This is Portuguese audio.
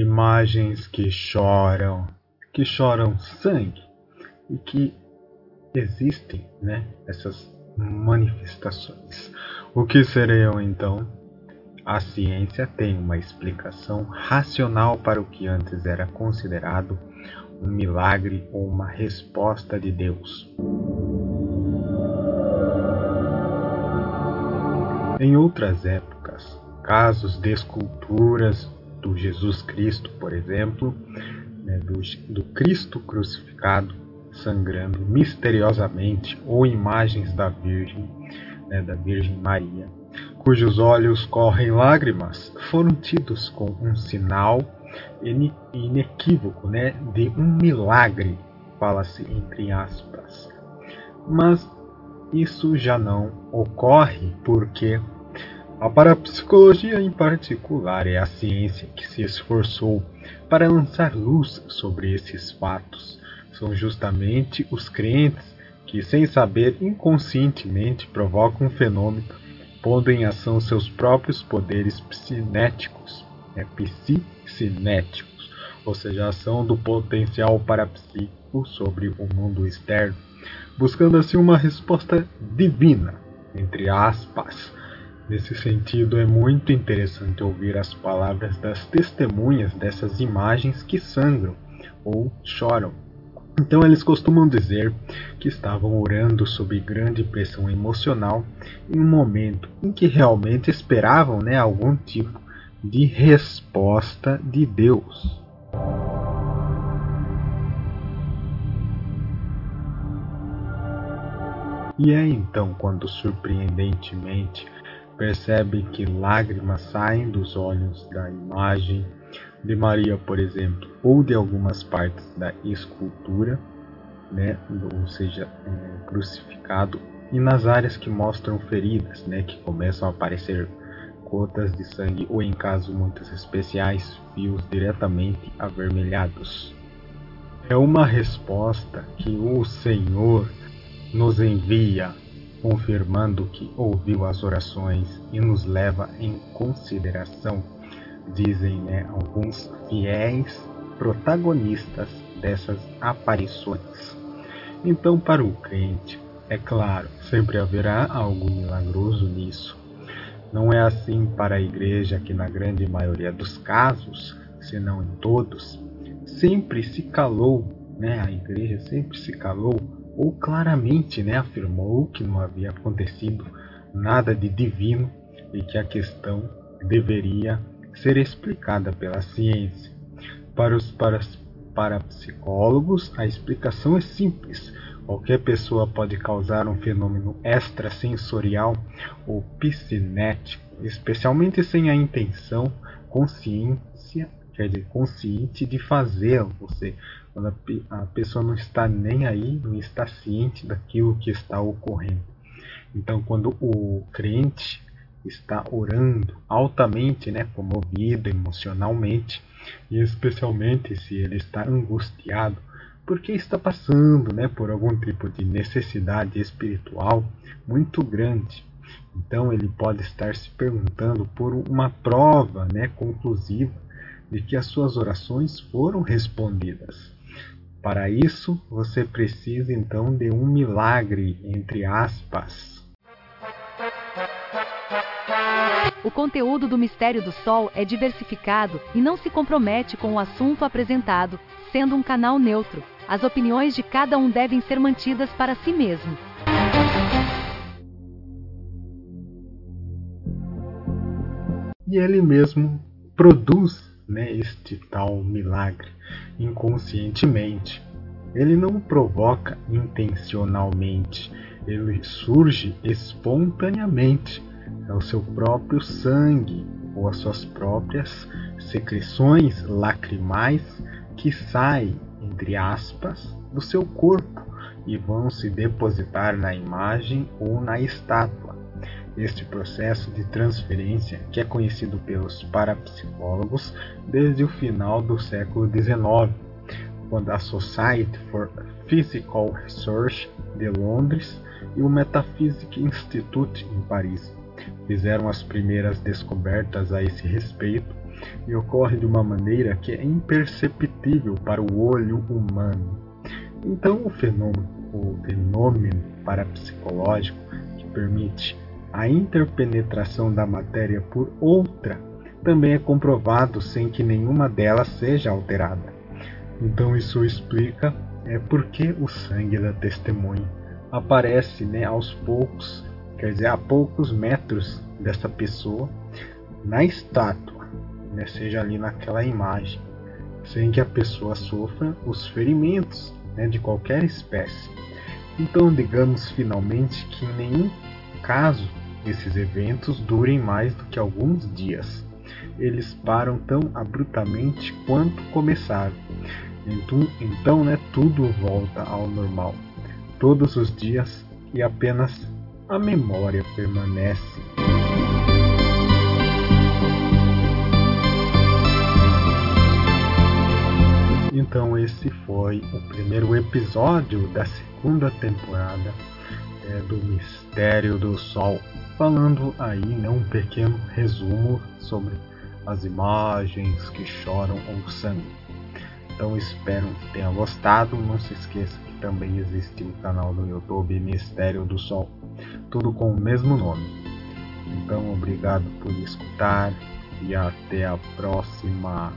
imagens que choram, que choram sangue e que existem, né, essas manifestações. O que seriam então? A ciência tem uma explicação racional para o que antes era considerado um milagre ou uma resposta de Deus. Em outras épocas, casos de esculturas do Jesus Cristo, por exemplo, né, do, do Cristo crucificado sangrando misteriosamente, ou imagens da Virgem, né, da Virgem Maria, cujos olhos correm lágrimas, foram tidos como um sinal inequívoco né, de um milagre, fala-se entre aspas. Mas isso já não ocorre porque a parapsicologia em particular é a ciência que se esforçou para lançar luz sobre esses fatos. São justamente os crentes que, sem saber inconscientemente, provocam um fenômeno, pondo em ação seus próprios poderes psinéticos, né, psicinéticos, ou seja, a ação do potencial parapsíquico sobre o mundo externo, buscando assim uma resposta divina, entre aspas, Nesse sentido, é muito interessante ouvir as palavras das testemunhas dessas imagens que sangram ou choram. Então, eles costumam dizer que estavam orando sob grande pressão emocional em um momento em que realmente esperavam né, algum tipo de resposta de Deus. E é então quando, surpreendentemente, percebe que lágrimas saem dos olhos da imagem de Maria, por exemplo, ou de algumas partes da escultura, né, ou seja, é, crucificado, e nas áreas que mostram feridas, né, que começam a aparecer gotas de sangue ou, em casos muito especiais, fios diretamente avermelhados. É uma resposta que o Senhor nos envia confirmando que ouviu as orações e nos leva em consideração, dizem né, alguns fiéis protagonistas dessas aparições. Então, para o crente, é claro, sempre haverá algo milagroso nisso. Não é assim para a igreja que, na grande maioria dos casos, se não em todos, sempre se calou, né? A igreja sempre se calou ou claramente né, afirmou que não havia acontecido nada de divino e que a questão deveria ser explicada pela ciência. Para os parapsicólogos, a explicação é simples. Qualquer pessoa pode causar um fenômeno extrasensorial ou psinético, especialmente sem a intenção consciência, quer dizer, consciente de. Ou seja, quando a pessoa não está nem aí, não está ciente daquilo que está ocorrendo. Então, quando o crente está orando altamente, né, comovido emocionalmente, e especialmente se ele está angustiado, porque está passando, né, por algum tipo de necessidade espiritual muito grande. Então ele pode estar se perguntando por uma prova, né, conclusiva de que as suas orações foram respondidas. Para isso, você precisa então de um milagre, entre aspas. O conteúdo do Mistério do Sol é diversificado e não se compromete com o assunto apresentado, sendo um canal neutro. As opiniões de cada um devem ser mantidas para si mesmo. E ele mesmo produz né, este tal milagre inconscientemente. Ele não o provoca intencionalmente, ele surge espontaneamente. É o seu próprio sangue ou as suas próprias secreções lacrimais que saem, entre aspas, do seu corpo e vão se depositar na imagem ou na estátua. Este processo de transferência, que é conhecido pelos parapsicólogos desde o final do século XIX, quando a Society for Physical Research de Londres e o Metaphysic Institute em Paris fizeram as primeiras descobertas a esse respeito, e ocorre de uma maneira que é imperceptível para o olho humano. Então, o fenômeno, o fenômeno parapsicológico que permite a interpenetração da matéria por outra também é comprovado sem que nenhuma delas seja alterada. Então, isso explica é, por que o sangue da testemunha aparece né, aos poucos, quer dizer, a poucos metros dessa pessoa na estátua, né, seja ali naquela imagem, sem que a pessoa sofra os ferimentos né, de qualquer espécie. Então, digamos finalmente que em nenhum caso esses eventos durem mais do que alguns dias. Eles param tão abruptamente quanto começaram. Então, então né, tudo volta ao normal todos os dias e apenas a memória permanece. Então esse foi o primeiro episódio da segunda temporada é, do Mistério do Sol, falando aí né, um pequeno resumo sobre as imagens que choram o sangue. Então espero que tenha gostado. Não se esqueça também existe o canal no YouTube Mistério do Sol, tudo com o mesmo nome. Então, obrigado por escutar e até a próxima.